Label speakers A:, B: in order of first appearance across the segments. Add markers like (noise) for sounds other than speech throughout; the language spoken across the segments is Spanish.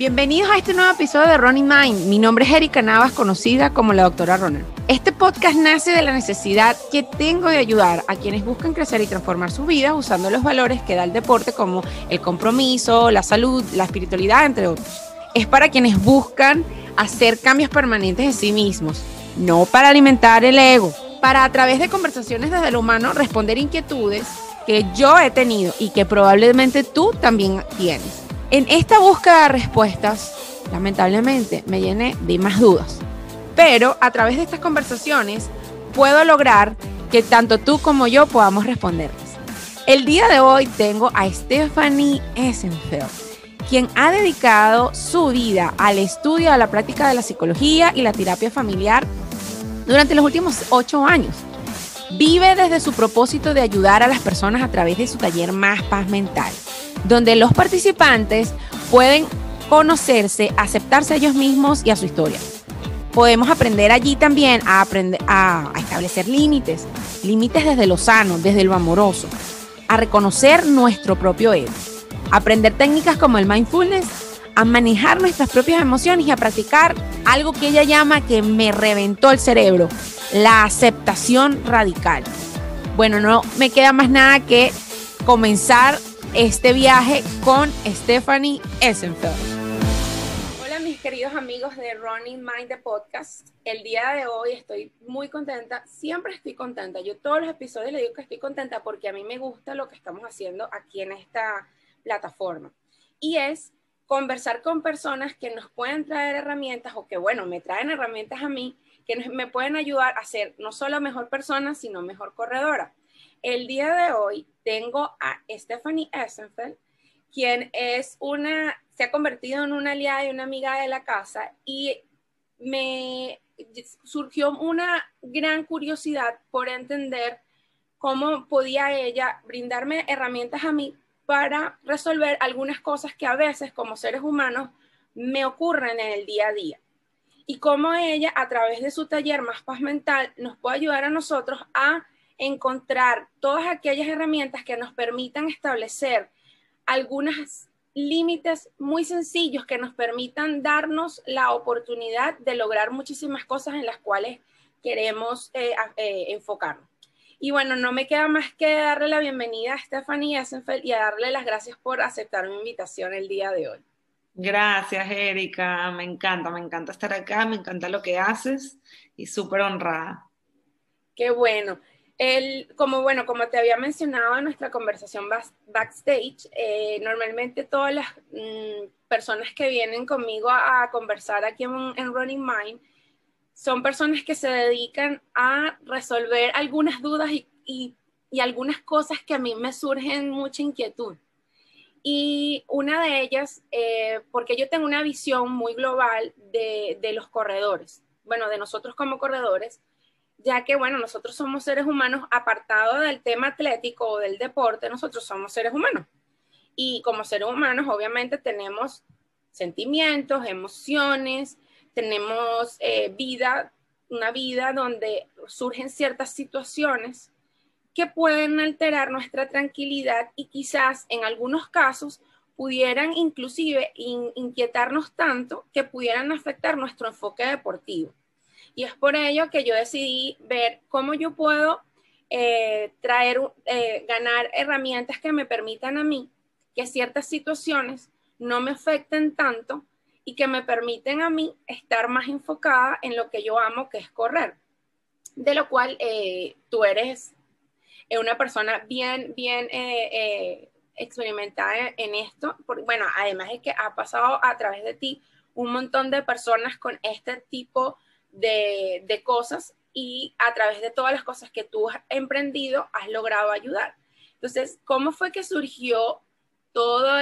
A: Bienvenidos a este nuevo episodio de Running Mind. Mi nombre es Erika Navas, conocida como la doctora Runner. Este podcast nace de la necesidad que tengo de ayudar a quienes buscan crecer y transformar su vida usando los valores que da el deporte como el compromiso, la salud, la espiritualidad, entre otros. Es para quienes buscan hacer cambios permanentes en sí mismos, no para alimentar el ego, para a través de conversaciones desde lo humano responder inquietudes que yo he tenido y que probablemente tú también tienes. En esta búsqueda de respuestas, lamentablemente, me llené de más dudas. Pero a través de estas conversaciones puedo lograr que tanto tú como yo podamos responderles. El día de hoy tengo a Stephanie Essenfeld, quien ha dedicado su vida al estudio, a la práctica de la psicología y la terapia familiar durante los últimos ocho años. Vive desde su propósito de ayudar a las personas a través de su taller Más Paz Mental donde los participantes pueden conocerse, aceptarse a ellos mismos y a su historia. Podemos aprender allí también a, aprender, a, establecer límites, límites desde lo sano, desde lo amoroso, a reconocer nuestro propio ego, aprender técnicas como el mindfulness, a manejar nuestras propias emociones y a practicar algo que ella llama que me reventó el cerebro, la aceptación radical. Bueno, no me queda más nada que comenzar este viaje con Stephanie Essenfeld. Hola mis queridos amigos de Running Mind the Podcast. El día de hoy estoy muy contenta, siempre estoy contenta. Yo todos los episodios le digo que estoy contenta porque a mí me gusta lo que estamos haciendo aquí en esta plataforma. Y es conversar con personas que nos pueden traer herramientas o que, bueno, me traen herramientas a mí que me pueden ayudar a ser no solo mejor persona, sino mejor corredora. El día de hoy tengo a Stephanie Essenfeld, quien es una, se ha convertido en una aliada y una amiga de la casa y me surgió una gran curiosidad por entender cómo podía ella brindarme herramientas a mí para resolver algunas cosas que a veces como seres humanos me ocurren en el día a día. Y cómo ella, a través de su taller Más Paz Mental, nos puede ayudar a nosotros a encontrar todas aquellas herramientas que nos permitan establecer algunos límites muy sencillos que nos permitan darnos la oportunidad de lograr muchísimas cosas en las cuales queremos eh, eh, enfocarnos. Y bueno, no me queda más que darle la bienvenida a Stephanie Essenfeld y a darle las gracias por aceptar mi invitación el día de hoy.
B: Gracias, Erika. Me encanta, me encanta estar acá, me encanta lo que haces y súper honrada.
A: Qué bueno como bueno, como te había mencionado en nuestra conversación backstage, eh, normalmente todas las mm, personas que vienen conmigo a, conversar aquí en, Running Mind son personas que se dedican a resolver algunas dudas y, algunas cosas que a mí me surgen mucha inquietud. Y una de ellas, eh, porque yo tengo una visión muy global de, de los corredores, bueno, de nosotros como corredores, ya que, bueno, nosotros somos seres humanos apartados del tema atlético o del deporte, nosotros somos seres humanos. Y como seres humanos, obviamente, tenemos sentimientos, emociones, tenemos eh, vida, una vida donde surgen ciertas situaciones que pueden alterar nuestra tranquilidad y quizás en algunos casos pudieran inclusive inquietarnos tanto que pudieran afectar nuestro enfoque deportivo. Y es por ello que yo decidí ver cómo yo puedo eh, traer, eh, ganar herramientas que me permitan a mí que ciertas situaciones no me afecten tanto y que me permiten a mí estar más enfocada en lo que yo amo, que es correr. De lo cual eh, tú eres una persona bien, bien experimentada en esto. bueno, además es que ha pasado a través de ti un montón de personas con este tipo de de, cosas y a través de todas las cosas que tú has emprendido, has logrado ayudar. Entonces, ¿cómo fue que surgió todo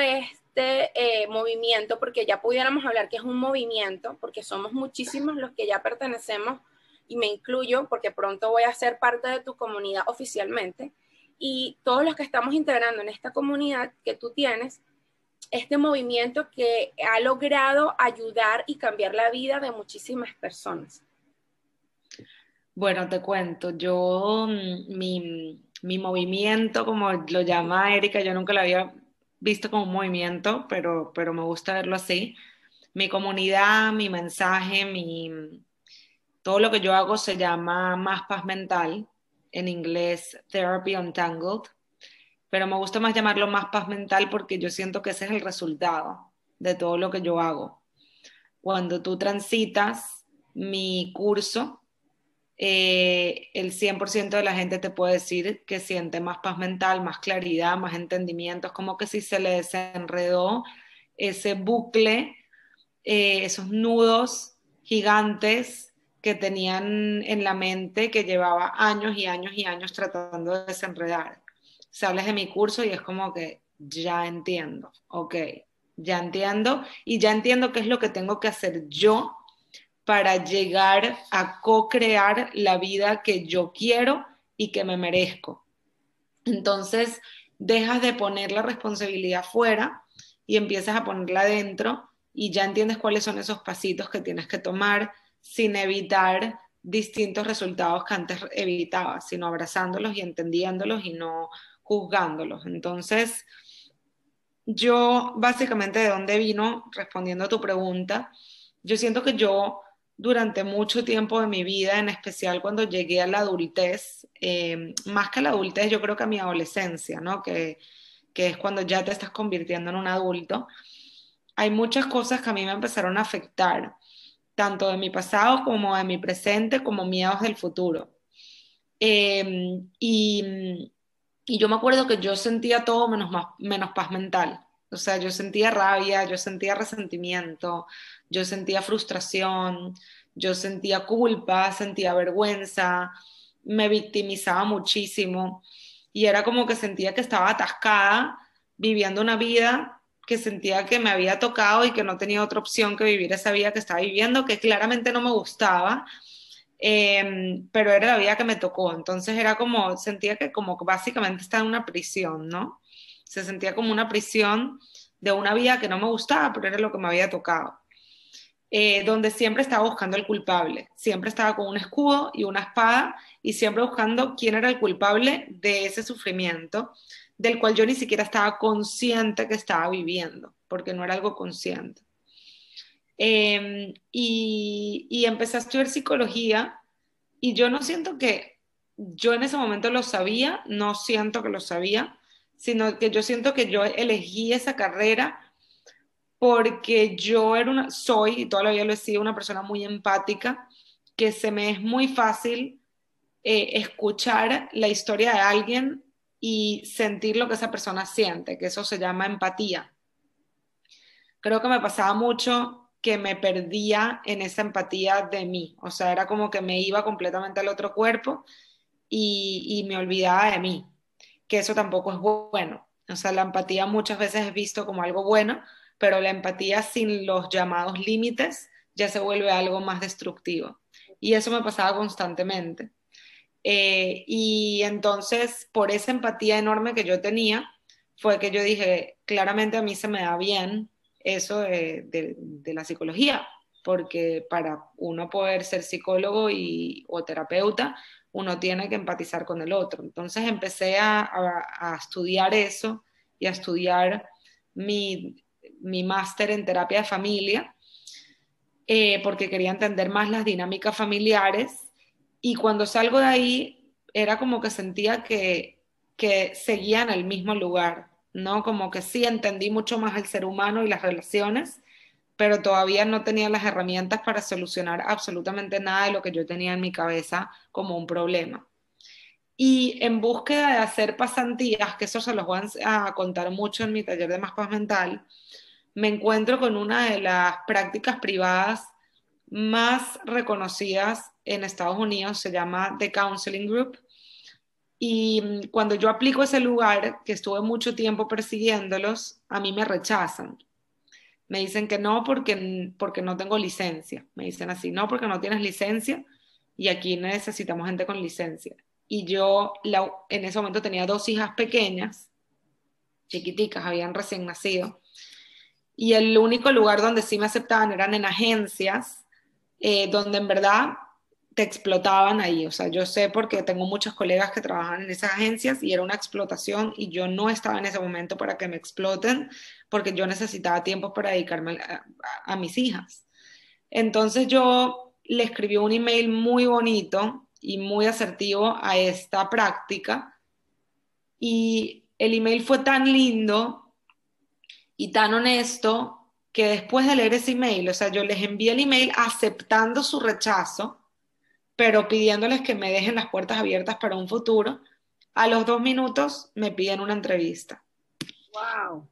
A: este eh, movimiento? Porque ya pudiéramos hablar que es un movimiento, porque somos muchísimos los que ya pertenecemos, y me incluyo porque pronto voy a ser parte de tu comunidad oficialmente, y todos los que estamos integrando en esta comunidad que tú tienes, este movimiento que ha logrado ayudar y cambiar la vida de muchísimas personas?
B: Bueno, te cuento, yo, mm, mi, mi movimiento, como lo llama Erika, yo nunca lo había visto como un movimiento, pero, pero me gusta verlo así. mi comunidad, mi mensaje, mi, todo lo que yo hago se llama Más Paz Mental, en inglés Therapy Untangled, pero me gusta más llamarlo Más Paz Mental porque yo siento que ese es el resultado de todo lo que yo hago. Cuando tú transitas mi curso, eh, el 100% de la gente te puede decir que siente más paz mental, más claridad, más entendimiento. Es como que si se le desenredó ese bucle, eh, esos nudos gigantes que tenían en la mente que llevaba años y años y años tratando de desenredar. Sales de mi curso y es como que ya entiendo, ok, ya entiendo y ya entiendo qué es lo que tengo que hacer yo para llegar a co-crear la vida que yo quiero y que me merezco. Entonces, dejas de poner la responsabilidad fuera y empiezas a ponerla dentro y ya entiendes cuáles son esos pasitos que tienes que tomar sin evitar distintos resultados que antes evitabas, sino abrazándolos y entendiéndolos y no juzgándolos. Entonces, yo básicamente de dónde vino, respondiendo a tu pregunta, yo siento que yo durante mucho tiempo de mi vida, en especial cuando llegué a la adultez, eh, más que a la adultez, yo creo que a mi adolescencia, ¿no? Que, que es cuando ya te estás convirtiendo en un adulto, hay muchas cosas que a mí me empezaron a afectar, tanto de mi pasado como de mi presente, como miedos del futuro. Eh, y, y, yo me acuerdo que yo sentía todo menos, menos paz mental. O sea, yo sentía rabia, yo sentía resentimiento, yo sentía frustración, yo sentía culpa, sentía vergüenza, me victimizaba muchísimo y era como que sentía que estaba atascada viviendo una vida que sentía que me había tocado y que no tenía otra opción que vivir esa vida que estaba viviendo, que claramente no me gustaba, em, pero era la vida que me tocó. Entonces era como, sentía que como básicamente estaba en una prisión, ¿no? Se sentía como una prisión de una vida que no me gustaba, pero era lo que me había tocado. Eh, donde siempre estaba buscando el culpable, siempre estaba con un escudo y una espada y siempre buscando quién era el culpable de ese sufrimiento, del cual yo ni siquiera estaba consciente que estaba viviendo, porque no era algo consciente. Em, y, y empecé a estudiar psicología y yo no siento que yo en ese momento lo sabía, no siento que lo sabía, sino que yo siento que yo elegí esa carrera porque yo era una, soy, y todavía lo he sido, una persona muy empática, que se me es muy fácil eh, escuchar la historia de alguien y sentir lo que esa persona siente, que eso se llama empatía. Creo que me pasaba mucho que me perdía en esa empatía de mí, o sea, era como que me iba completamente al otro cuerpo y, y me olvidaba de mí, que eso tampoco es bueno. O sea, la empatía muchas veces es visto como algo bueno, pero la empatía sin los llamados límites ya se vuelve algo más destructivo. Y eso me pasaba constantemente. Eh, y entonces, por esa empatía enorme que yo tenía, fue que yo dije, claramente a mí se me da bien eso de, la psicología, porque para uno poder ser psicólogo y, o terapeuta, uno tiene que empatizar con el otro. Entonces empecé a, a estudiar eso y a estudiar mi, mi máster en terapia de familia, eh, porque quería entender más las dinámicas familiares. Y cuando salgo de ahí, era como que sentía que, que seguía el mismo lugar, ¿no? Como que sí entendí mucho más el ser humano y las relaciones, pero todavía no tenía las herramientas para solucionar absolutamente nada de lo que yo tenía en mi cabeza como un problema. Y en búsqueda de hacer pasantías, que eso se los voy a contar mucho en mi taller de más paz mental, me encuentro con una de las prácticas privadas más reconocidas en Estados Unidos, se llama The Counseling Group. Y cuando yo aplico ese lugar, que estuve mucho tiempo persiguiéndolos, a mí me rechazan. Me dicen que no porque, porque no tengo licencia. Me dicen así, no porque no tienes licencia y aquí necesitamos gente con licencia. Y yo en ese momento tenía dos hijas pequeñas, chiquiticas, habían recién nacido y el único lugar donde sí me aceptaban eran en agencias, eh, donde en verdad te explotaban ahí. O sea, yo sé porque tengo muchos colegas que trabajan en esas agencias y era una explotación y yo no estaba en ese momento para que me exploten porque yo necesitaba tiempo para dedicarme a, mis hijas. Entonces yo le escribí un email muy bonito y muy asertivo a esta práctica y el email fue tan lindo y tan honesto que después de leer ese email, o sea, yo les envié el email aceptando su rechazo, pero pidiéndoles que me dejen las puertas abiertas para un futuro. A los dos minutos me piden una entrevista.
A: ¡Wow!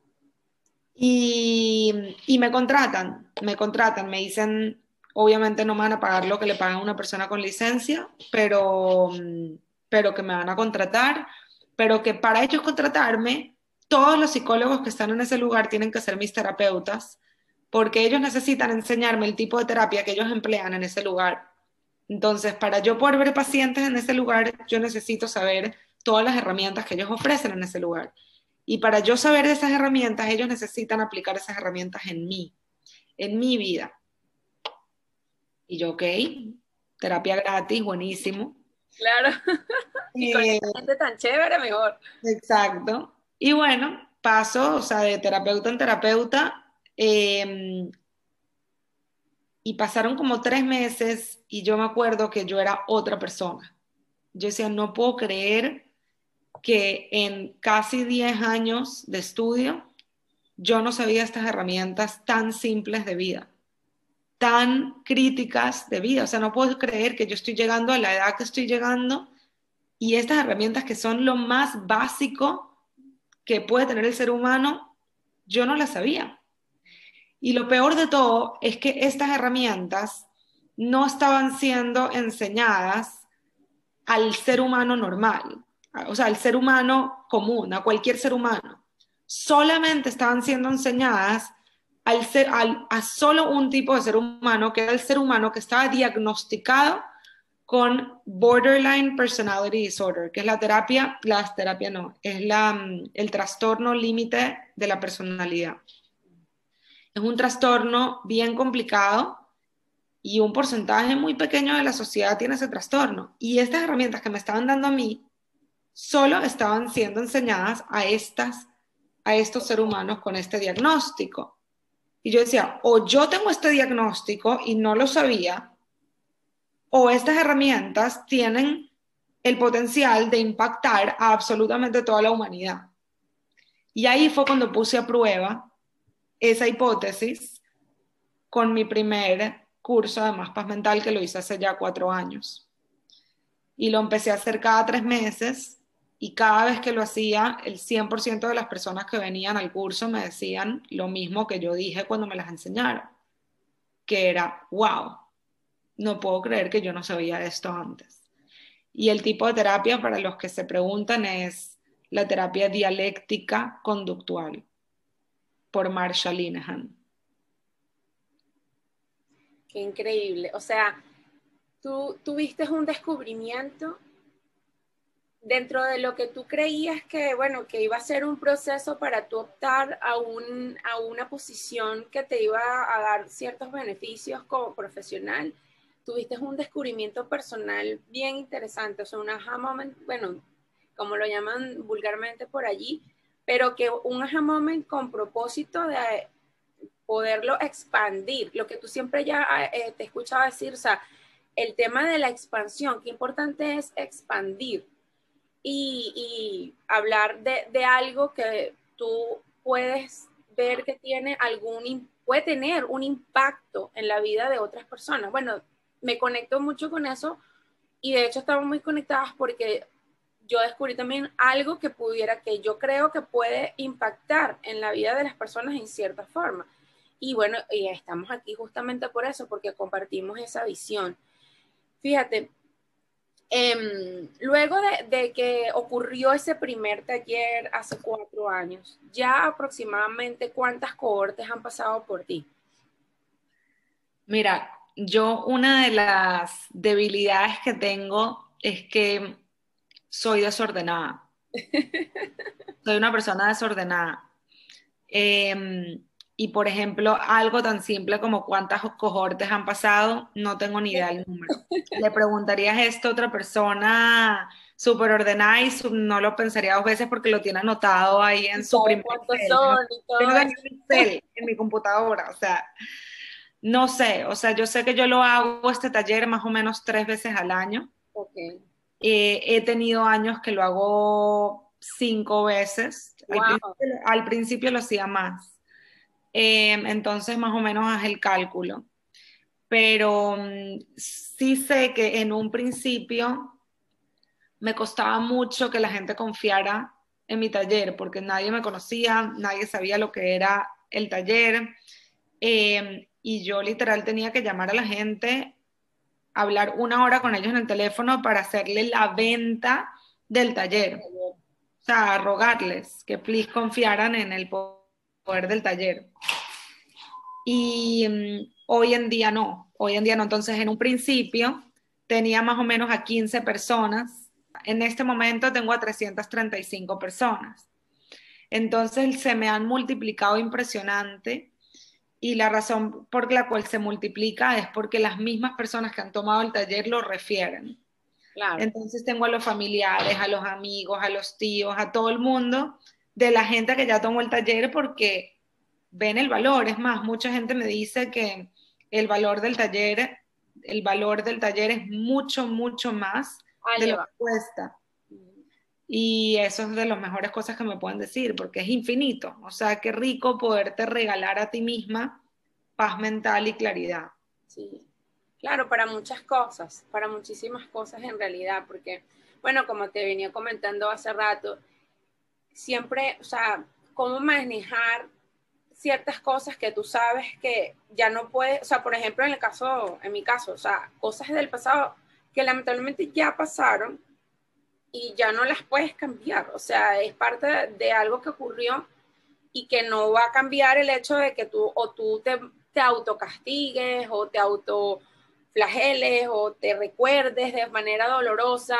B: Y, y me contratan, me contratan, me dicen, obviamente no me van a pagar lo que le pagan a una persona con licencia, pero, pero que me van a contratar, pero que para ellos contratarme, todos los psicólogos que están en ese lugar tienen que ser mis terapeutas porque ellos necesitan enseñarme el tipo de terapia que ellos emplean en ese lugar. Entonces, para yo poder ver pacientes en ese lugar, yo necesito saber todas las herramientas que ellos ofrecen en ese lugar. Y para yo saber de esas herramientas, ellos necesitan aplicar esas herramientas en mí, en mi vida. Y yo, ok, terapia gratis, buenísimo.
A: Claro. (laughs) y con eh, gente tan chévere, mejor.
B: Exacto. Y bueno, paso, o sea, de terapeuta en terapeuta, Em, y pasaron como tres meses y yo me acuerdo que yo era otra persona. Yo decía, no puedo creer que en casi 10 años de estudio yo no sabía estas herramientas tan simples de vida, tan críticas de vida. O sea, no puedo creer que yo estoy llegando a la edad que estoy llegando y estas herramientas que son lo más básico que puede tener el ser humano, yo no las sabía. Y lo peor de todo es que estas herramientas no estaban siendo enseñadas al ser humano normal, o sea, al ser humano común, a cualquier ser humano. Solamente estaban siendo enseñadas al ser, a solo un tipo de ser humano, que era el ser humano que estaba diagnosticado con borderline personality disorder, que es la terapia, la terapia no, es la, mm, el trastorno límite de la personalidad. Es un trastorno bien complicado y un porcentaje muy pequeño de la sociedad tiene ese trastorno. Y estas herramientas que me estaban dando a mí solo estaban siendo enseñadas a, estas, a estos seres humanos con este diagnóstico. Y yo decía, o yo tengo este diagnóstico y no lo sabía, o estas herramientas tienen el potencial de impactar a absolutamente toda la humanidad. Y ahí fue cuando puse a prueba esa hipótesis con mi primer curso de más paz mental que lo hice hace ya cuatro años. Y lo empecé a hacer cada tres meses y cada vez que lo hacía, el 100% de las personas que venían al curso me decían lo mismo que yo dije cuando me las enseñaron, que era, wow, no puedo creer que yo no sabía esto antes. Y el tipo de terapia, para los que se preguntan, es la terapia dialéctica conductual por Marsha Linehan.
A: Qué increíble. O sea, tú tuviste un descubrimiento dentro de lo que tú creías que, bueno, que iba a ser un proceso para tú optar a, un, a una posición que te iba a dar ciertos beneficios como profesional, tuviste un descubrimiento personal bien interesante, o sea, un aha moment, bueno, como lo llaman vulgarmente por allí, pero que un aha moment con propósito de poderlo expandir, lo que tú siempre ya eh, te escuchaba decir, o sea, el tema de la expansión, qué importante es expandir y, hablar de, de, algo que tú puedes ver que tiene algún, puede tener un impacto en la vida de otras personas. Bueno, me conecto mucho con eso y de hecho estamos muy conectadas porque yo descubrí también algo que pudiera, que yo creo que puede impactar en la vida de las personas en cierta forma. Y bueno, y estamos aquí justamente por eso, porque compartimos esa visión. Fíjate, em, luego de, de, que ocurrió ese primer taller hace cuatro años, ya aproximadamente cuántas cohortes han pasado por ti?
B: Mira, yo una de las debilidades que tengo es que soy desordenada. (laughs) soy una persona desordenada. Em, y por ejemplo, algo tan simple como cuántas cohortes han pasado, no tengo ni idea del número. Le preguntarías esto a otra persona súper ordenada y no lo pensaría dos veces porque lo tiene anotado ahí en su primer en, en mi computadora, o sea, no sé, o sea, yo sé que yo lo hago este taller más o menos tres veces al año.
A: Okay.
B: Eh, he tenido años que lo hago cinco veces. Al, principio, lo hacía más. Em, entonces, más o menos haz el cálculo. Pero mm, sí sé que en un principio me costaba mucho que la gente confiara en mi taller, porque nadie me conocía, nadie sabía lo que era el taller. Em, y yo literal tenía que llamar a la gente hablar una hora con ellos en el teléfono para hacerle la venta del taller. O sea, rogarles que please confiaran en el poder del taller. Y mm, hoy en día no, hoy en día no. Entonces, en un principio tenía más o menos a 15 personas. En este momento tengo a 335 personas. Entonces, se me han multiplicado impresionante y la razón por la cual se multiplica es porque las mismas personas que han tomado el taller lo refieren. Entonces tengo a los familiares, a los amigos, a los tíos, a todo el mundo de la gente que ya tomó el taller porque ven el valor. Es más, mucha gente me dice que el valor del taller, el valor del taller es mucho, mucho más de lo que cuesta. Y eso es de las mejores cosas que me pueden decir, porque es infinito. O sea, qué rico poderte regalar a ti misma paz mental y claridad.
A: Sí, claro, para muchas cosas, para muchísimas cosas en realidad, porque, bueno, como te venía comentando hace rato, siempre, o sea, cómo manejar ciertas cosas que tú sabes que ya no puedes, o sea, por ejemplo, en el caso, en mi caso, o sea, cosas del pasado que lamentablemente ya pasaron y ya no las puedes cambiar. O sea, es parte de, algo que ocurrió y que no va a cambiar el hecho de que tú o tú te, te autocastigues o te autoflageles o te recuerdes de manera dolorosa.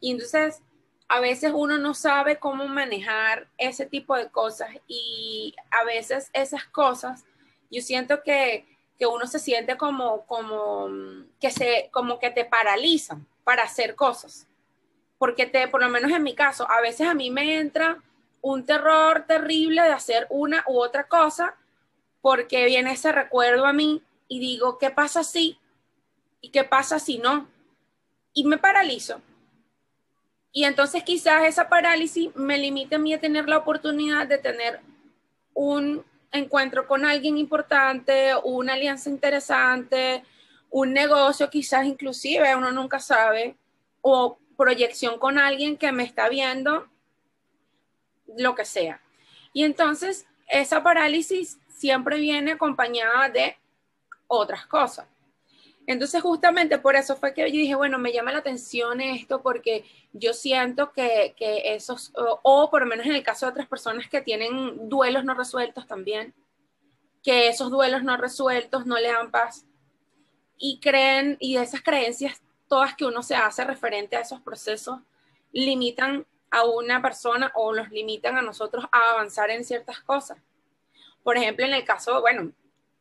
A: Y entonces a veces uno no sabe cómo manejar ese tipo de cosas y a veces esas cosas, yo siento que, que uno se siente como, como, que se, como que te paralizan para hacer cosas porque te, por lo menos en mi caso, a veces a mí me entra un terror terrible de hacer una u otra cosa, porque viene ese recuerdo a mí y digo, ¿qué pasa si? ¿Y qué pasa si no? Y me paralizo. Y entonces quizás esa parálisis me limite a mí a tener la oportunidad de tener un encuentro con alguien importante, una alianza interesante, un negocio quizás inclusive, uno nunca sabe, o proyección con alguien que me está viendo, lo que sea. Y entonces esa parálisis siempre viene acompañada de otras cosas. Entonces justamente por eso fue que yo dije, bueno, me llama la atención esto porque yo siento que, que esos, o, o, por lo menos en el caso de otras personas que tienen duelos no resueltos también, que esos duelos no resueltos no le dan paz y creen, y esas creencias todas que uno se hace referente a esos procesos limitan a una persona o nos limitan a nosotros a avanzar en ciertas cosas. Por ejemplo, en el caso, bueno,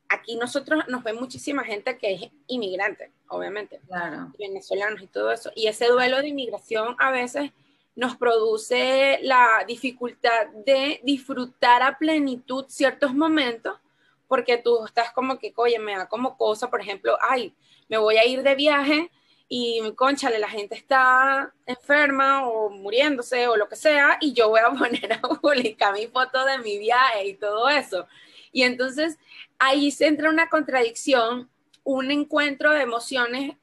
A: aquí nosotros nos ve muchísima gente que es inmigrante, obviamente,
B: claro.
A: venezolanos y todo eso. Y ese duelo de inmigración a veces nos produce la dificultad de disfrutar a plenitud ciertos momentos, porque tú estás como que, oye, me da como cosa, por ejemplo, ay, me voy a ir de viaje y conchale, la gente está enferma o muriéndose o lo que sea, y yo voy a (laughs) poner a publicar mi foto de mi viaje y todo eso. Y entonces ahí se entra una contradicción, un encuentro de emociones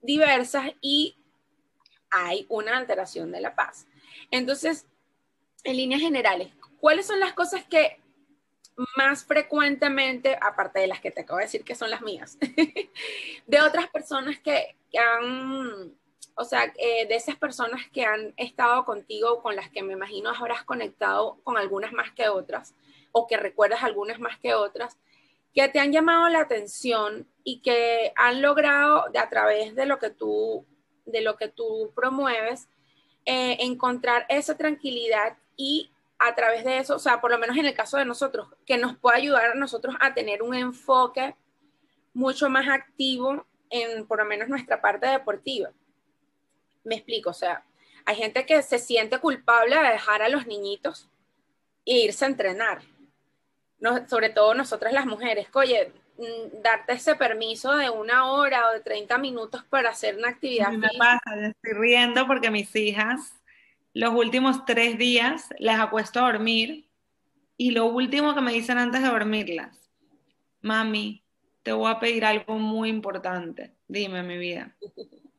A: diversas y hay una alteración de la paz. Entonces, en líneas generales, ¿cuáles son las cosas que más frecuentemente, aparte de las que te acabo de decir que son las mías, (laughs) de otras personas que, han, o sea, eh, de esas personas que han estado contigo, con las que me imagino habrás conectado con algunas más que otras, o que recuerdas algunas más que otras, que te han llamado la atención y que han logrado, a través de lo que tú, de lo que tú promueves, eh, encontrar esa tranquilidad y a través de eso, o sea, por lo menos en el caso de nosotros, que nos puede ayudar a nosotros a tener un enfoque mucho más activo en por lo menos nuestra parte deportiva. Me explico, o sea, hay gente que se siente culpable de dejar a los niñitos e irse a entrenar. sobre todo nosotras las mujeres, oye, mm, darte ese permiso de una hora o de 30 minutos para hacer una actividad.
B: me pasa, estoy riendo porque mis hijas los últimos tres días las acuesto a dormir y lo último que me dicen antes de dormirlas, mami, te voy a pedir algo muy importante. Dime, mi vida.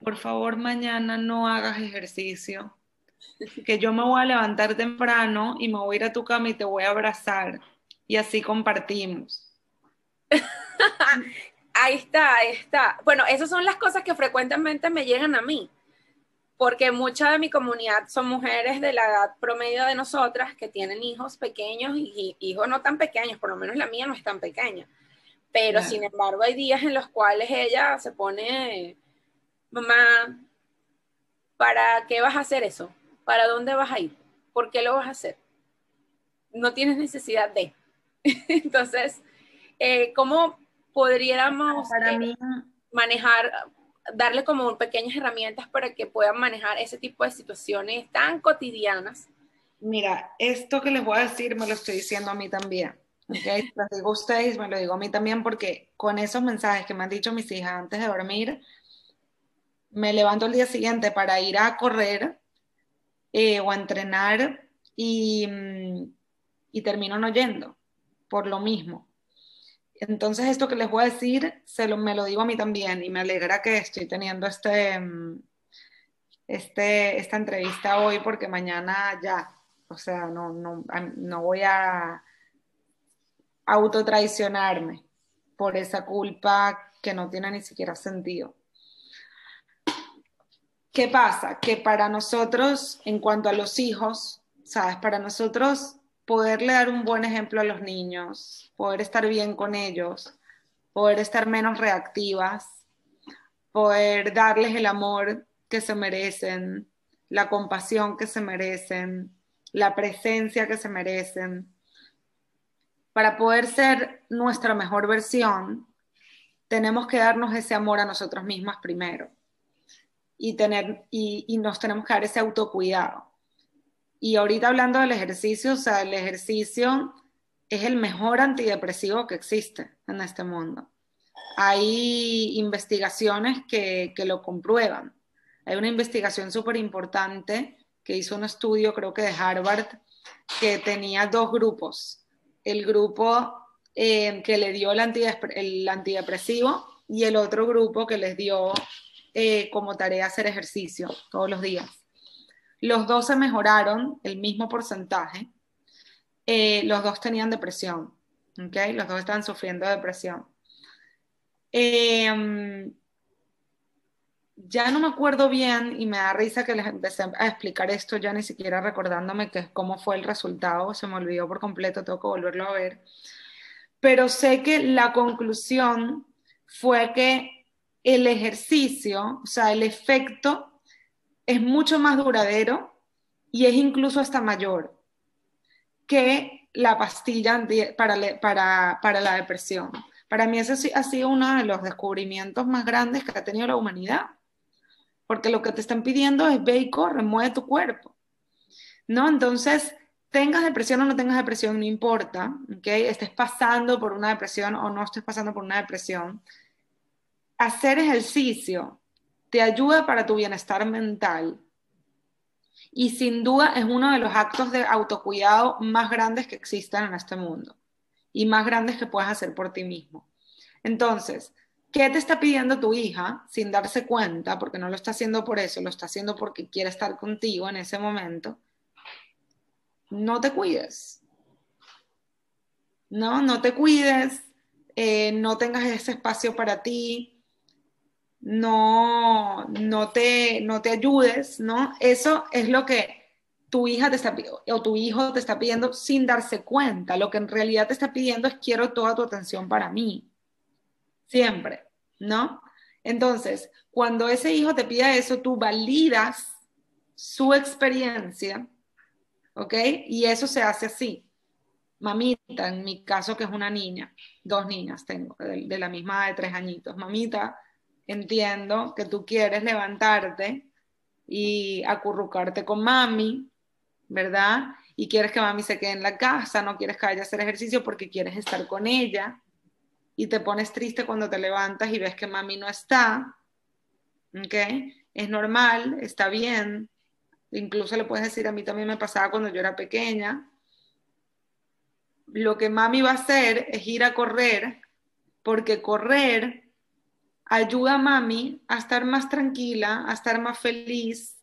B: Por favor, mañana no hagas ejercicio. Que yo me voy a levantar temprano y me voy a ir a tu cama y te voy a abrazar. Y así compartimos. (laughs)
A: ahí está, ahí está. Bueno, esas son las cosas que frecuentemente me llegan a mí porque mucha de mi comunidad son mujeres de la edad promedio de nosotras que tienen hijos pequeños y, hijos no tan pequeños, por lo menos la mía no es tan pequeña. Pero sin embargo hay días en los cuales ella se pone, mamá, ¿para qué vas a hacer eso? ¿Para dónde vas a ir? ¿Por qué lo vas a hacer? No tienes necesidad de. (laughs) Entonces, eh, ¿cómo podríamos eh, manejar darle como pequeñas herramientas para que puedan manejar ese tipo de situaciones tan cotidianas.
B: Mira, esto que les voy a decir me lo estoy diciendo a mí también. ¿okay? (laughs) Lo digo a ustedes, me lo digo a mí también porque con esos mensajes que me han dicho mis hijas antes de dormir, me levanto el día siguiente para ir a correr eh, o a entrenar y, mm, y termino no yendo por lo mismo. Entonces, esto que les voy a decir, se lo, me lo digo a mí también y me alegra que estoy teniendo este, mm, este, esta entrevista hoy porque mañana ya, o sea, no, no, no voy a autotraicionarme por esa culpa que no tiene ni siquiera sentido. ¿Qué pasa? Que para nosotros, en cuanto a los hijos, ¿sabes? Para nosotros poderle dar un buen ejemplo a los niños, poder estar bien con ellos, poder estar menos reactivas, poder darles el amor que se merecen, la compasión que se merecen, la presencia que se merecen. Para poder ser nuestra mejor versión, tenemos que darnos ese amor a nosotros mismas primero y, tener, y, y nos tenemos que dar ese autocuidado y ahorita hablando del ejercicio, o sea, el ejercicio es el mejor antidepresivo que existe en este mundo. Hay investigaciones que, que lo comprueban. Hay una investigación súper importante que hizo un estudio, creo que de Harvard, que tenía dos grupos. El grupo eh, que le dio el, el, antidepresivo y el otro grupo que les dio eh, como tarea hacer ejercicio todos los días. Los dos se mejoraron el mismo porcentaje. Eh, los dos tenían depresión. Los dos estaban sufriendo de depresión. Em, ya no me acuerdo bien y me da risa que les empecé a explicar esto ya ni siquiera recordándome que cómo fue el resultado, se me olvidó por completo, tengo que volverlo a ver. Pero sé que la conclusión fue que el ejercicio, o sea, el efecto es mucho más duradero y es incluso hasta mayor que la pastilla para, para, para la depresión. Para mí ese ha sido uno de los descubrimientos más grandes que ha tenido la humanidad, porque lo que te están pidiendo es ve y corre, mueve tu cuerpo. ¿No? Entonces, tengas depresión o no tengas depresión, no importa, ¿okay? estés pasando por una depresión o no estés pasando por una depresión, hacer ejercicio te ayuda para tu bienestar mental. Y sin duda es uno de los actos de autocuidado más grandes que existen en este mundo y más grandes que puedes hacer por ti mismo. Entonces, ¿qué te está pidiendo tu hija sin darse cuenta? Porque no lo está haciendo por eso, lo está haciendo porque quiere estar contigo en ese momento. No te cuides. No, no te cuides, eh, no tengas ese espacio para ti, no, no, te, no te ayudes, ¿no? Eso es lo que tu hija te está o tu hijo te está pidiendo sin darse cuenta. Lo que en realidad te está pidiendo es quiero toda tu atención para mí. Siempre, ¿no? Entonces, cuando ese hijo te pida eso, tú validas su experiencia ¿ok? Y eso se hace así. Mamita, en mi caso que es una niña, dos niñas tengo, de, de la misma de tres añitos. Mamita, entiendo que tú quieres levantarte y acurrucarte con mami, ¿verdad? Y quieres que mami se quede en la casa, no quieres que vaya a hacer ejercicio porque quieres estar con ella y te pones triste cuando te levantas y ves que mami no está, ¿ok? Es normal, está bien. Incluso le puedes decir, a mí también me pasaba cuando yo era pequeña. Lo que mami va a hacer es ir a correr, porque correr ayuda a mami a estar más tranquila, a estar más feliz,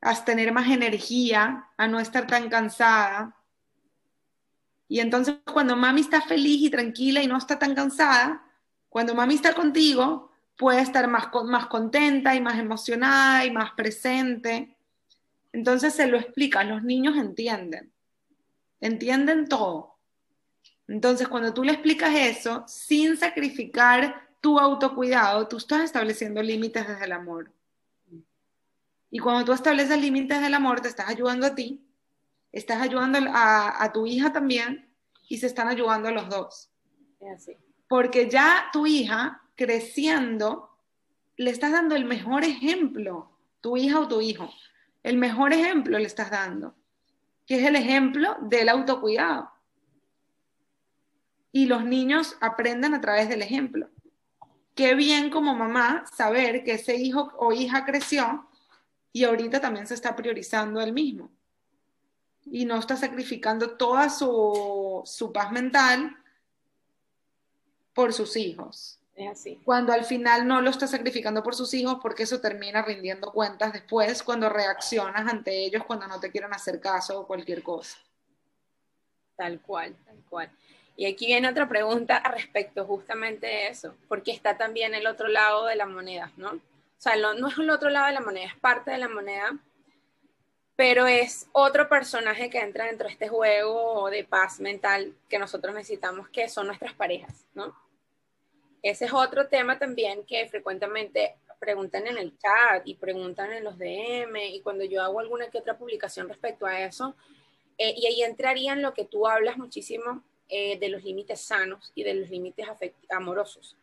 B: a tener más energía, a no estar tan cansada. Y entonces cuando mami está feliz y tranquila y no está tan cansada, cuando mami está contigo, puede estar más, más contenta y más emocionada y más presente. Entonces se lo explica, los niños entienden, entienden todo. Entonces cuando tú le explicas eso, sin sacrificar tu autocuidado, tú estás estableciendo límites desde el amor. Y cuando tú estableces límites del amor, te estás ayudando a ti, estás ayudando a, tu hija también y se están ayudando a los dos. Porque ya tu hija creciendo, le estás dando el mejor ejemplo, tu hija o tu hijo, el mejor ejemplo le estás dando, que es el ejemplo del autocuidado. Y los niños aprenden a través del ejemplo qué bien como mamá saber que ese hijo o hija creció y ahorita también se está priorizando él mismo y no está sacrificando toda su, su paz mental por sus hijos.
A: Es así.
B: Cuando al final no lo está sacrificando por sus hijos porque eso termina rindiendo cuentas después cuando reaccionas ante ellos cuando no te quieren hacer caso o cualquier cosa.
A: Tal cual, tal cual. Y aquí viene otra pregunta respecto justamente de eso, porque está también el otro lado de la moneda, ¿no? O sea, no, es el otro lado de la moneda, es parte de la moneda, pero es otro personaje que entra dentro de este juego de paz mental que nosotros necesitamos, que son nuestras parejas, ¿no? Ese es otro tema también que frecuentemente preguntan en el chat y preguntan en los DM y cuando yo hago alguna que otra publicación respecto a eso, eh, y ahí entraría en lo que tú hablas muchísimo eh, de los límites sanos y de los límites amorosos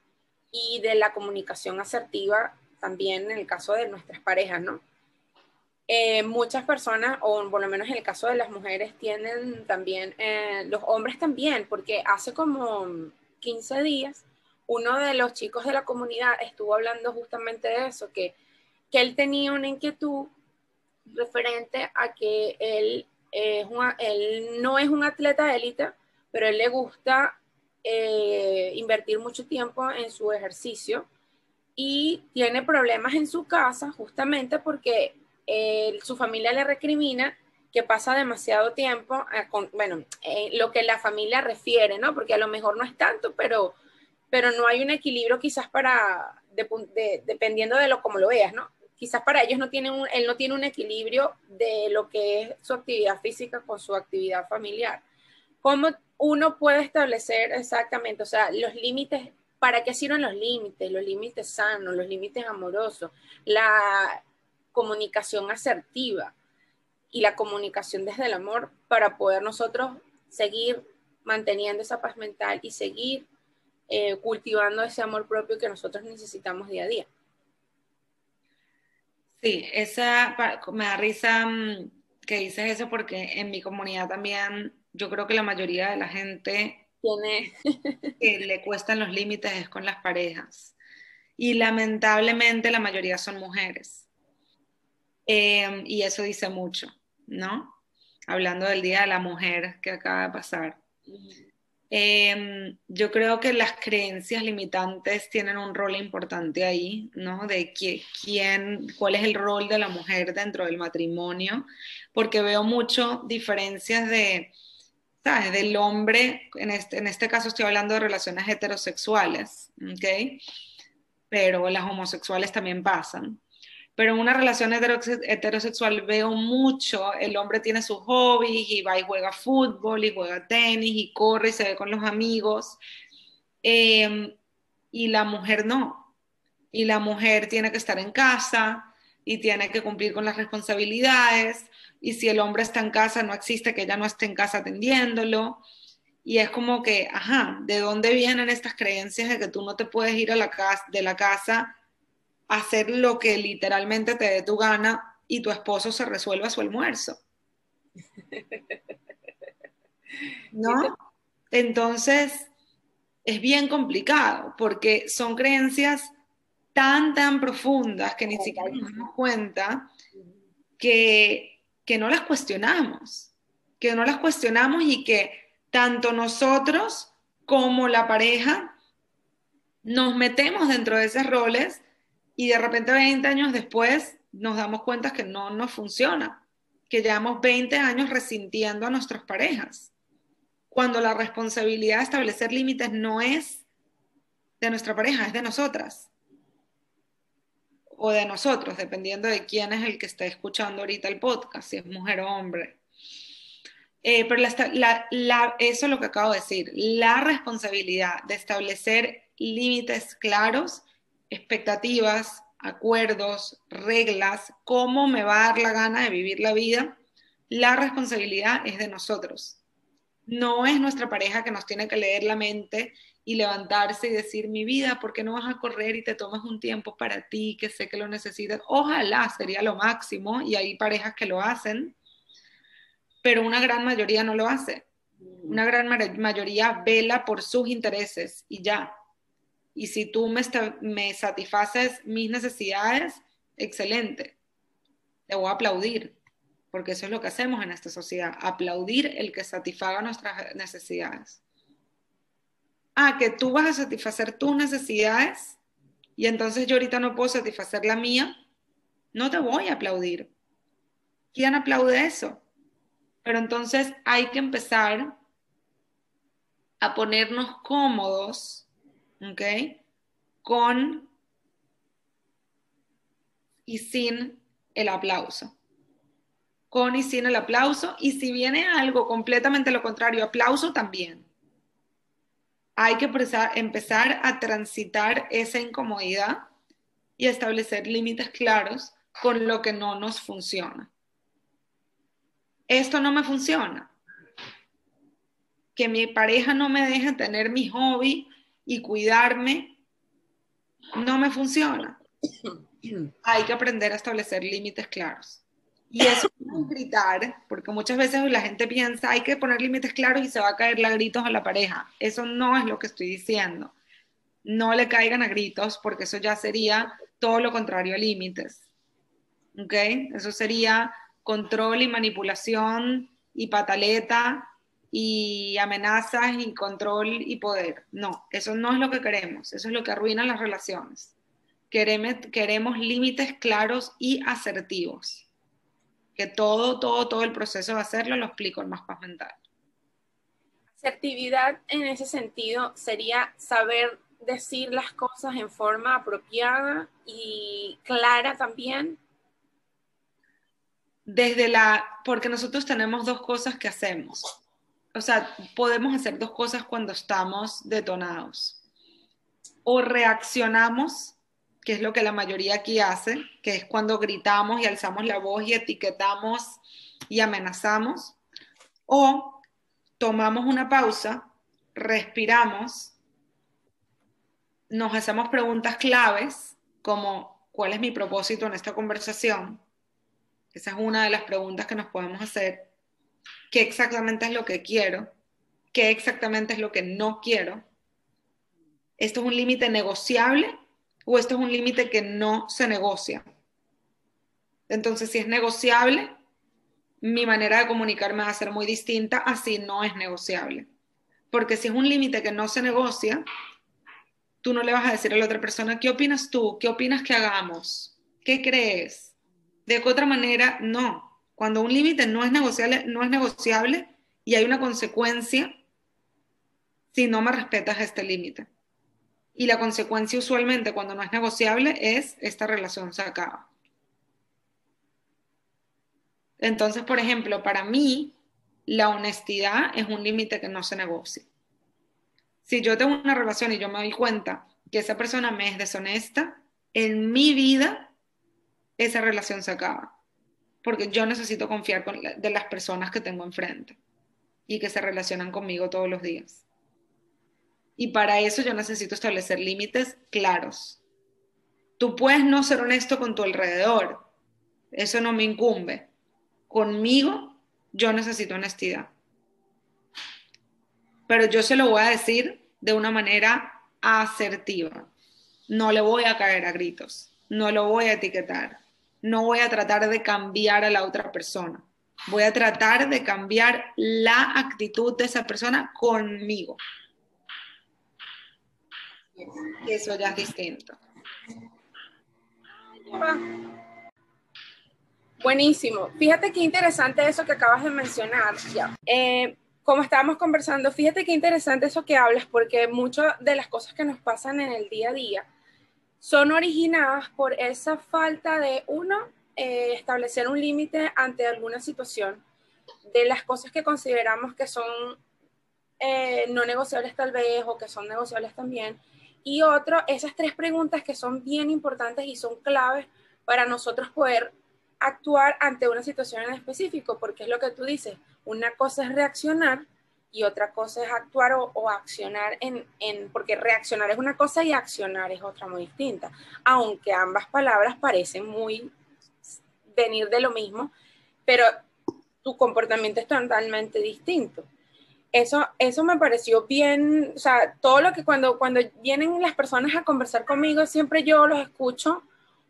A: y de la comunicación asertiva también en el caso de nuestras parejas, ¿no? Eh, muchas personas, o por lo menos en el caso de las mujeres, tienen también, eh, los hombres también, porque hace como 15 días uno de los chicos de la comunidad estuvo hablando justamente de eso, que, que él tenía una inquietud referente a que él, es él no es un atleta élite, pero él le gusta eh, invertir mucho tiempo en su ejercicio y tiene problemas en su casa justamente porque eh, su familia le recrimina que pasa demasiado tiempo, eh, con, bueno, lo que la familia refiere, ¿no? Porque a lo mejor no es tanto, pero, pero no hay un equilibrio quizás para, dependiendo de lo como lo veas, ¿no? Quizás para ellos no tiene un, él no tiene un equilibrio de lo que es su actividad física con su actividad familiar. ¿Cómo uno puede establecer exactamente, o sea, los límites, ¿para qué sirven los límites? Los límites sanos, los límites amorosos, la comunicación asertiva y la comunicación desde el amor para poder nosotros seguir manteniendo esa paz mental y seguir eh, cultivando ese amor propio que nosotros necesitamos día a día.
B: Sí, esa me da risa mm, que dices eso porque en mi comunidad también yo creo que la mayoría de la gente
A: tiene (laughs)
B: que le cuestan los límites es con las parejas. Y lamentablemente la mayoría son mujeres. Em, y eso dice mucho, ¿no? Hablando del Día de la Mujer que acaba de pasar. Em, yo creo que las creencias limitantes tienen un rol importante ahí, ¿no? De quién, cuál es el rol de la mujer dentro del matrimonio, porque veo mucho diferencias de, ¿sabes? Del hombre, en este, en este caso estoy hablando de relaciones heterosexuales, ¿ok? Pero las homosexuales también pasan. Pero en una relación heterosexual veo mucho, el hombre tiene sus hobbies y va y juega fútbol y juega tenis y corre y se ve con los amigos. Em, y la mujer no. Y la mujer tiene que estar en casa y tiene que cumplir con las responsabilidades y si el hombre está en casa, no existe que ella no esté en casa atendiéndolo. Y es como que, ajá, ¿de dónde vienen estas creencias de que tú no te puedes ir a la casa, de la casa a hacer lo que literalmente te dé tu gana y tu esposo se resuelva su almuerzo? (laughs) ¿No? Entonces, es bien complicado porque son creencias tan, tan profundas que ni siquiera nos damos cuenta que que no las cuestionamos, que no las cuestionamos y que tanto nosotros como la pareja nos metemos dentro de esos roles y de repente 20 años después nos damos cuenta que no nos funciona, que llevamos 20 años resintiendo a nuestras parejas, cuando la responsabilidad de establecer límites no es de nuestra pareja, es de nosotras o de nosotros, dependiendo de quién es el que está escuchando ahorita el podcast, si es mujer o hombre. Eh, pero eso es lo que acabo de decir, la responsabilidad de establecer límites claros, expectativas, acuerdos, reglas, cómo me va a dar la gana de vivir la vida, la responsabilidad es de nosotros. No es nuestra pareja que nos tiene que leer la mente y levantarse y decir, mi vida, ¿por qué no vas a correr y te tomas un tiempo para ti, que sé que lo necesitas? Ojalá sería lo máximo y hay parejas que lo hacen, pero una gran mayoría no lo hace. Una gran mayoría vela por sus intereses y ya. Y si tú me, me satisfaces mis necesidades, excelente. Te voy a aplaudir, porque eso es lo que hacemos en esta sociedad, aplaudir el que satisfaga nuestras necesidades ah, que tú vas a satisfacer tus necesidades y entonces yo ahorita no puedo satisfacer la mía, no te voy a aplaudir. ¿Quién aplaude eso? Pero entonces hay que empezar a ponernos cómodos, ¿ok? Con y sin el aplauso. Con y sin el aplauso. Y si viene algo completamente lo contrario, aplauso también hay que empezar a transitar esa incomodidad y establecer límites claros con lo que no nos funciona. Esto no me funciona. Que mi pareja no me deje tener mi hobby y cuidarme, no me funciona. (clears throat) Hay que aprender a establecer límites claros. Y eso es gritar, porque muchas veces la gente piensa, hay que poner límites claros y se va a caer a gritos a la pareja. Eso no es lo que estoy diciendo. No le caigan a gritos, porque eso ya sería todo lo contrario a límites. ¿Ok? Eso sería control y manipulación y pataleta y amenazas y control y poder. No, eso no es lo que queremos. Eso es lo que arruina las relaciones. Queremos, queremos límites claros y asertivos que todo, todo, todo el proceso de hacerlo lo explico en más paz mental.
A: Asertividad en ese sentido sería saber decir las cosas en forma apropiada y clara también.
B: Desde la, porque nosotros tenemos dos cosas que hacemos. O sea, podemos hacer dos cosas cuando estamos detonados. O reaccionamos que es lo que la mayoría aquí hace, que es cuando gritamos y alzamos la voz y etiquetamos y amenazamos, o tomamos una pausa, respiramos, nos hacemos preguntas claves como ¿cuál es mi propósito en esta conversación? Esa es una de las preguntas que nos podemos hacer. ¿Qué exactamente es lo que quiero? ¿Qué exactamente es lo que no quiero? ¿Esto es un límite negociable o esto es un límite que no se negocia. Entonces, si es negociable, mi manera de comunicarme va a ser muy distinta así no es negociable. Porque si es un límite que no se negocia, tú no le vas a decir a la otra persona, ¿qué opinas tú? ¿Qué opinas que hagamos? ¿Qué crees? De otra manera, no. Cuando un límite no es negociable, no es negociable y hay una consecuencia si no me respetas este límite. Y la consecuencia usualmente cuando no es negociable es esta relación se acaba. Entonces, por ejemplo, para mí, la honestidad es un límite que no se negocia. Si yo tengo una relación y yo me doy cuenta que esa persona me es deshonesta, en mi vida esa relación se acaba. porque yo necesito confiar con de las personas que tengo enfrente y que se relacionan conmigo todos los días. Y para eso yo necesito establecer límites claros. Tú puedes no ser honesto con tu alrededor, eso no me incumbe. Conmigo yo necesito honestidad. Pero yo se lo voy a decir de una manera asertiva. No le voy a caer a gritos, no lo voy a etiquetar, no voy a tratar de cambiar a la otra persona. Voy a tratar de cambiar la actitud de esa persona conmigo. Eso ya es distinto.
A: Buenísimo. Fíjate qué interesante eso que acabas de mencionar. Ya. Eh, como estábamos conversando, fíjate qué interesante eso que hablas, porque muchas de las cosas que nos pasan en el día a día son originadas por esa falta de, uno, eh, establecer un límite ante alguna situación, de las cosas que consideramos que son eh, no negociables tal vez o que son negociables también, y otro, esas tres preguntas que son bien importantes y son claves para nosotros poder actuar ante una situación en específico, porque es lo que tú dices, una cosa es reaccionar y otra cosa es actuar o, accionar en, en, porque reaccionar es una cosa y accionar es otra muy distinta, aunque ambas palabras parecen muy venir de lo mismo, pero tu comportamiento es totalmente distinto. Eso, eso me pareció bien, o sea, todo lo que cuando, cuando vienen las personas a conversar conmigo, siempre yo los escucho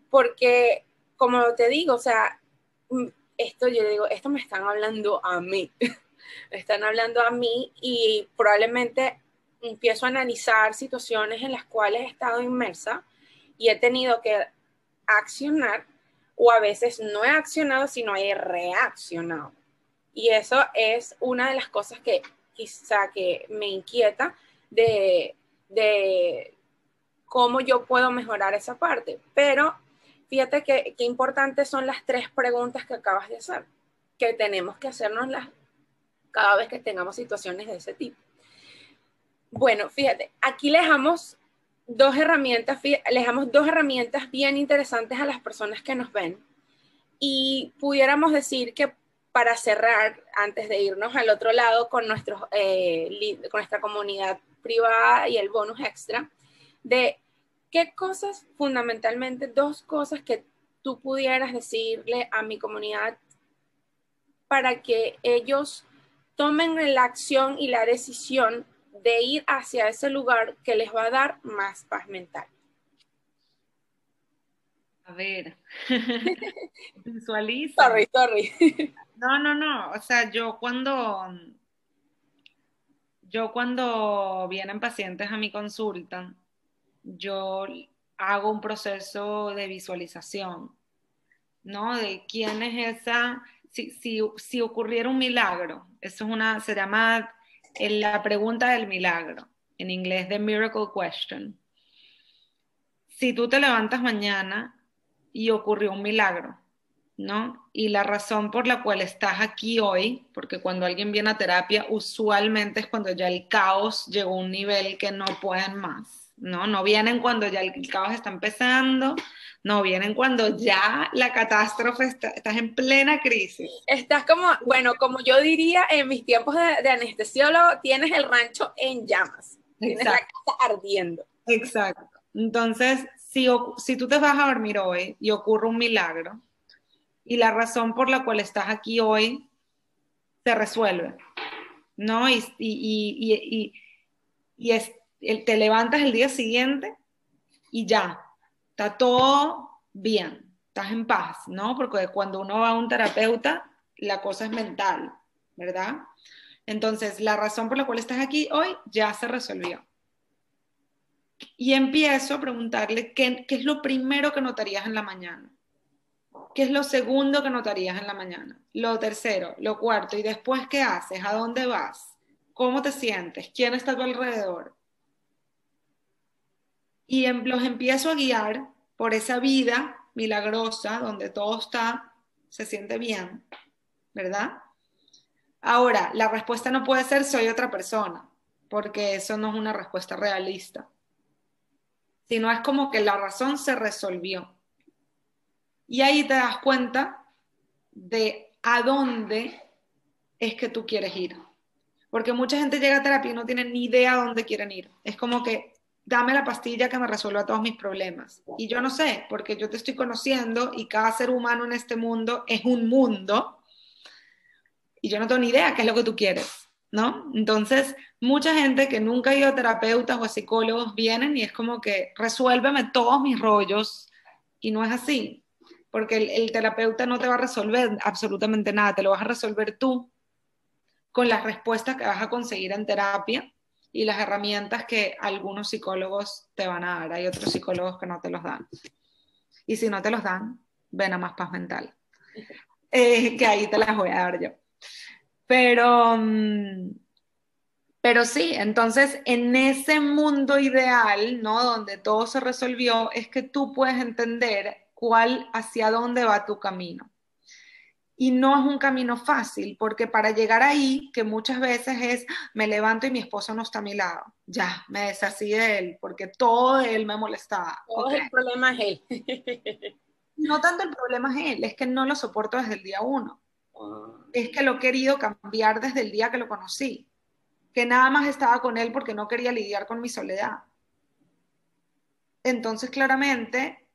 A: porque como te digo, o sea, mm, esto yo digo, esto me están hablando a mí, (laughs) me están hablando a mí y probablemente empiezo a analizar situaciones en las cuales he estado inmersa y he tenido que accionar o a veces no he accionado, sino he reaccionado. Y eso es una de las cosas que quizá que me inquieta de, de cómo yo puedo mejorar esa parte. Pero Fíjate que, importantes son las tres preguntas que acabas de hacer, que tenemos que hacernos las, cada vez que tengamos situaciones de ese tipo. Bueno, fíjate, aquí le dejamos dos herramientas, le dejamos dos herramientas bien interesantes a las personas que nos ven. Y pudiéramos decir que para cerrar, antes de irnos al otro lado eh, con nuestra comunidad privada y el bonus extra, de ¿qué cosas, fundamentalmente, dos cosas que tú pudieras decirle a mi comunidad para que ellos tomen la acción y la decisión de ir hacia ese lugar que les va a dar más paz mental?
B: A ver, (laughs) visualiza.
A: Sorry, sorry.
B: No, no, no. O sea, yo cuando, yo cuando vienen pacientes a mi consulta, yo hago un proceso de visualización, ¿no? De quién es esa, si, si, ocurriera un milagro, eso es una, se llama la pregunta del milagro, en inglés The Miracle Question. Si tú te levantas mañana y ocurrió un milagro, ¿no? Y la razón por la cual estás aquí hoy, porque cuando alguien viene a terapia, usualmente es cuando ya el caos llegó a un nivel que no pueden más ¿no? No vienen cuando ya el caos está empezando, no vienen cuando ya la catástrofe está, estás en plena crisis.
A: Estás como, bueno, como yo diría en mis tiempos de, anestesiólogo, tienes el rancho en llamas, tienes la casa ardiendo.
B: Exacto. Entonces, si, tú te vas a dormir hoy y ocurre un milagro, y la razón por la cual estás aquí hoy se resuelve, ¿no? Y, y, te levantas el día siguiente y ya, está todo bien, estás en paz, ¿no? Porque cuando uno va a un terapeuta, la cosa es mental, ¿verdad? Entonces, la razón por la cual estás aquí hoy ya se resolvió. Y empiezo a preguntarle qué, qué es lo primero que notarías en la mañana. ¿Qué es lo segundo que notarías en la mañana? Lo tercero, lo cuarto, y después, ¿qué haces? ¿A dónde vas? ¿Cómo te sientes? ¿Quién está a tu alrededor? y em, los empiezo a guiar por esa vida milagrosa donde todo está, se siente bien, ¿verdad? Ahora, la respuesta no puede ser soy otra persona, porque eso no es una respuesta realista, sino es como que la razón se resolvió. Y ahí te das cuenta de a dónde es que tú quieres ir. Porque mucha gente llega a terapia y no tiene ni idea a dónde quieren ir. Es como que dame la pastilla que me resuelva todos mis problemas. Y yo no sé, porque yo te estoy conociendo y cada ser humano en este mundo es un mundo y yo no tengo ni idea qué es lo que tú quieres, ¿no? Entonces, mucha gente que nunca ha ido a terapeutas o a psicólogos vienen y es como que resuélveme todos mis rollos y no es así, porque el, el terapeuta no te va a resolver absolutamente nada, te lo vas a resolver tú con las respuestas que vas a conseguir en terapia y las herramientas que algunos psicólogos te van a dar. Hay otros psicólogos que no te los dan. Y si no te los dan, ven a más paz mental. (laughs) Eh, que ahí te las voy a dar yo. Pero, mm, pero sí, entonces en ese mundo ideal, ¿no? Donde todo se resolvió, es que tú puedes entender cuál, hacia dónde va tu camino y no es un camino fácil, porque para llegar ahí, que muchas veces es, me levanto y mi esposo no está a mi lado, ya, me deshací de él, porque todo de él me molestaba.
A: Todo el problema es él.
B: no tanto el problema es él, es que no lo soporto desde el día uno. Es que lo he querido cambiar desde el día que lo conocí, que nada más estaba con él porque no quería lidiar con mi soledad. Entonces, claramente,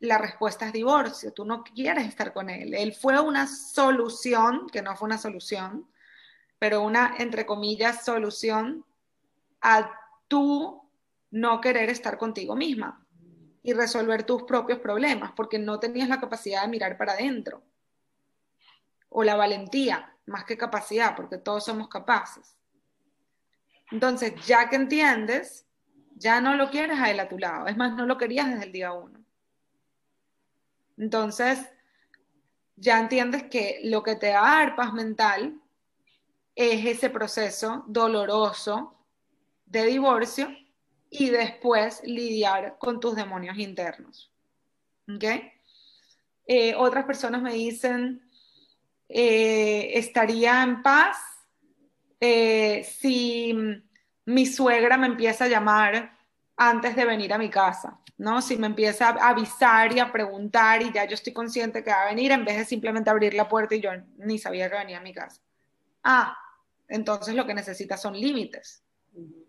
B: la respuesta es divorcio, tú no quieres estar con él. Él fue una solución, que no fue una solución, pero una, entre comillas, solución a tú no querer estar contigo misma y resolver tus propios problemas, porque no tenías la capacidad de mirar para adentro. O la valentía, más que capacidad, porque todos somos capaces. Entonces, ya que entiendes, ya no lo quieres a él a tu lado. Es más, no lo querías desde el día uno. Entonces, ya entiendes que lo que te va a dar paz mental es ese proceso doloroso de divorcio y después lidiar con tus demonios internos. ¿Ok? Eh, otras personas me dicen, eh, estaría en paz eh, si mi suegra me empieza a llamar antes de venir a mi casa. ¿no? Si me empieza a avisar y a preguntar y ya yo estoy consciente que va a venir en vez de simplemente abrir la puerta y yo ni sabía que venía a mi casa. Ah, entonces lo que necesitas son límites.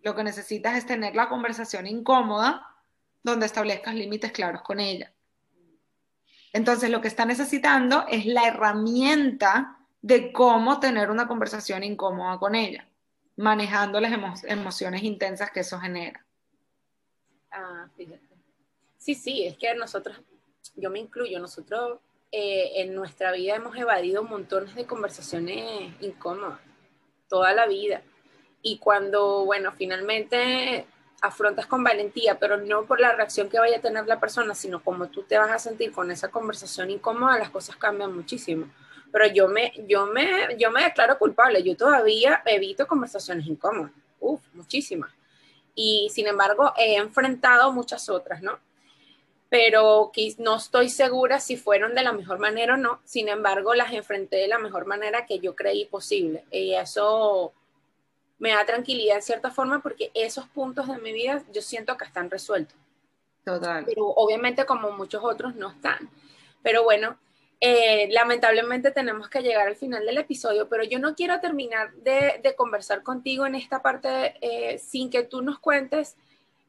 B: Lo que necesitas es tener la conversación incómoda donde establezcas límites claros con ella. Entonces lo que está necesitando es la herramienta de cómo tener una conversación incómoda con ella, manejando las emociones intensas que eso genera.
A: Ah, fíjate. Sí, sí, es que nosotros, yo me incluyo, nosotros eh, en nuestra vida hemos evadido montones de conversaciones incómodas, toda la vida. Y cuando, bueno, finalmente afrontas con valentía, pero no por la reacción que vaya a tener la persona, sino como tú te vas a sentir con esa conversación incómoda, las cosas cambian muchísimo. Pero yo me, yo me, yo me declaro culpable, yo todavía evito conversaciones incómodas, uff, muchísimas. Y sin embargo, he enfrentado muchas otras, ¿no? pero no estoy segura si fueron de la mejor manera o no. Sin embargo, las enfrenté de la mejor manera que yo creí posible. Y eso me da tranquilidad en cierta forma porque esos puntos de mi vida yo siento que están resueltos.
B: Total.
A: Pero obviamente como muchos otros no están. Pero bueno, eh, lamentablemente tenemos que llegar al final del episodio, pero yo no quiero terminar de, conversar contigo en esta parte eh, sin que tú nos cuentes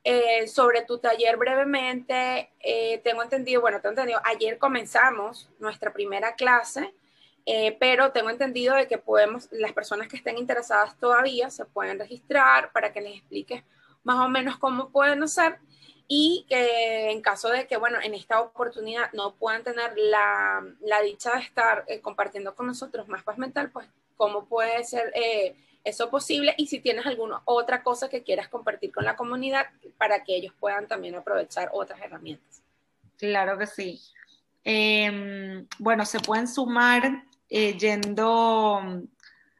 A: eh, sobre tu taller brevemente, eh, tengo entendido, bueno, tengo entendido, ayer comenzamos nuestra primera clase, eh, pero tengo entendido de que podemos, las personas que estén interesadas todavía se pueden registrar para que les expliques más o menos cómo pueden hacer y que en caso de que, bueno, en esta oportunidad no puedan tener la, la dicha de estar compartiendo con nosotros más paz mental, pues cómo puede ser eso posible y si tienes alguna otra cosa que quieras compartir con la comunidad para que ellos puedan también aprovechar otras herramientas.
B: Claro que sí. Em, bueno, se pueden sumar eh, yendo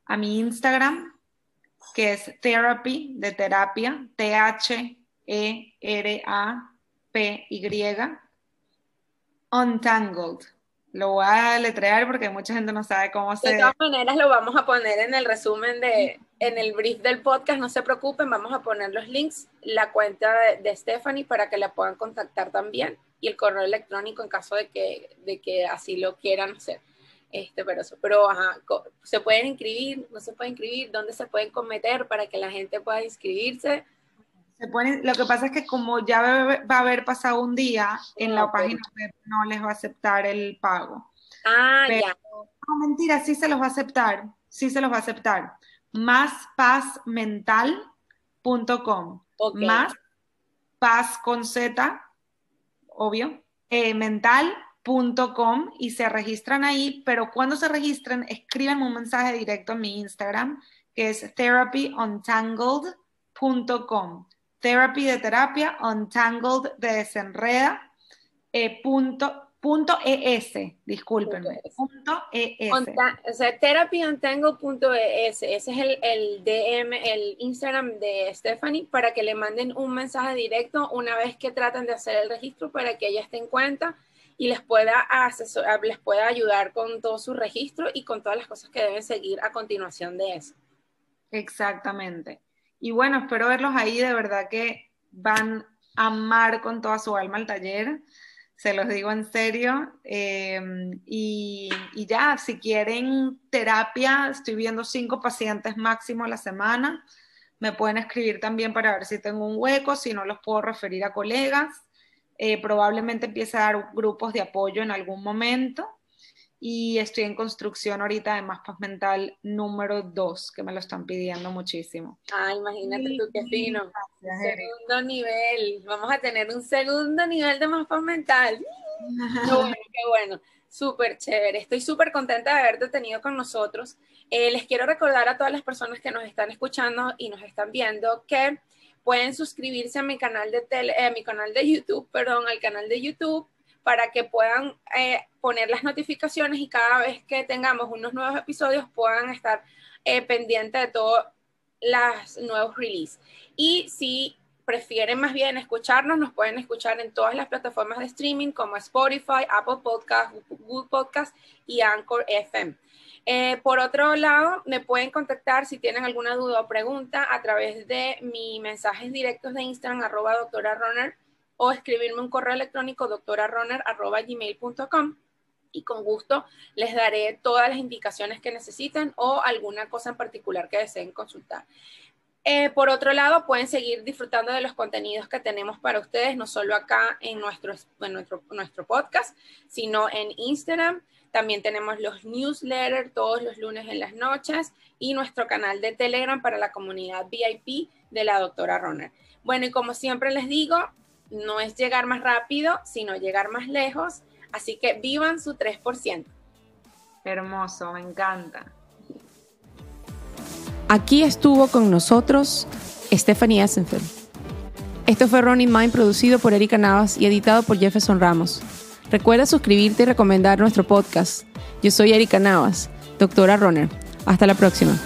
B: a mi Instagram, que es therapy de terapia, T-H-E-R-A-P-Y, untangled. Lo voy a letrear porque mucha gente no sabe cómo se...
A: De todas maneras lo vamos a poner en el resumen de, en el brief del podcast, no se preocupen, vamos a poner los links, la cuenta de, Stephanie para que la puedan contactar también y el correo electrónico en caso de que, de que así lo quieran hacer. Este, pero, pero ajá, se pueden inscribir, no se pueden inscribir, dónde se pueden cometer para que la gente pueda inscribirse.
B: Se lo que pasa es que como ya va a haber pasado un día, en la página web no les va a aceptar el pago.
A: Ah, ya.
B: No, mentira, sí se los va a aceptar, sí se los va a aceptar. Máspazmental.com. Más paz con Z, obvio, eh, y se registran ahí, pero cuando se registren, escriben un mensaje directo en mi Instagram, que es therapyuntangled.com therapy de terapia, untangled de desenreda, eh, punto, punto ES, discúlpenme, punto ES.
A: o sea, therapyuntangled.es, ese es el, el, DM, el Instagram de Stephanie, para que le manden un mensaje directo una vez que traten de hacer el registro para que ella esté en cuenta y les pueda, les pueda ayudar con todo su registro y con todas las cosas que deben seguir a continuación de eso.
B: Exactamente. Y bueno, espero verlos ahí, de verdad que van a amar con toda su alma el taller, se los digo en serio. Em, y, y, ya, si quieren terapia, estoy viendo cinco pacientes máximo a la semana. Me pueden escribir también para ver si tengo un hueco, si no los puedo referir a colegas. Eh, probablemente empiece a dar grupos de apoyo en algún momento y estoy en construcción ahorita de Más Paz Mental número 2, que me lo están pidiendo muchísimo.
A: Ah, imagínate tú qué fino. segundo nivel. Vamos a tener un segundo nivel de Más Paz Mental. (laughs) qué bueno, qué bueno. Súper chévere. Estoy súper contenta de haberte tenido con nosotros. Eh, les quiero recordar a todas las personas que nos están escuchando y nos están viendo que pueden suscribirse a mi canal de tele, a mi canal de YouTube, perdón, al canal de YouTube para que puedan eh, poner las notificaciones y cada vez que tengamos unos nuevos episodios puedan estar eh, pendientes de todos los nuevos releases. Y si prefieren más bien escucharnos, nos pueden escuchar en todas las plataformas de streaming como Spotify, Apple Podcast, Google Podcast y Anchor FM. Eh, por otro lado, me pueden contactar si tienen alguna duda o pregunta a través de mis mensajes directos de Instagram, arroba doctora Runner, o escribirme un correo electrónico doctorarunner.gmail.com y con gusto les daré todas las indicaciones que necesiten o alguna cosa en particular que deseen consultar. Eh, por otro lado, pueden seguir disfrutando de los contenidos que tenemos para ustedes, no solo acá en en nuestro, nuestro podcast, sino en Instagram. También tenemos los newsletters todos los lunes en las noches y nuestro canal de Telegram para la comunidad VIP de la doctora Runner. Bueno, y como siempre les digo, no es llegar más rápido, sino llegar más lejos. Así que vivan su 3%.
B: Hermoso, me encanta.
A: Aquí estuvo con nosotros Stephanie Essenfeld. Esto fue Running Mind producido por Erika Navas y editado por Jefferson Ramos. Recuerda suscribirte y recomendar nuestro podcast. Yo soy Erika Navas, doctora Runner. Hasta la próxima.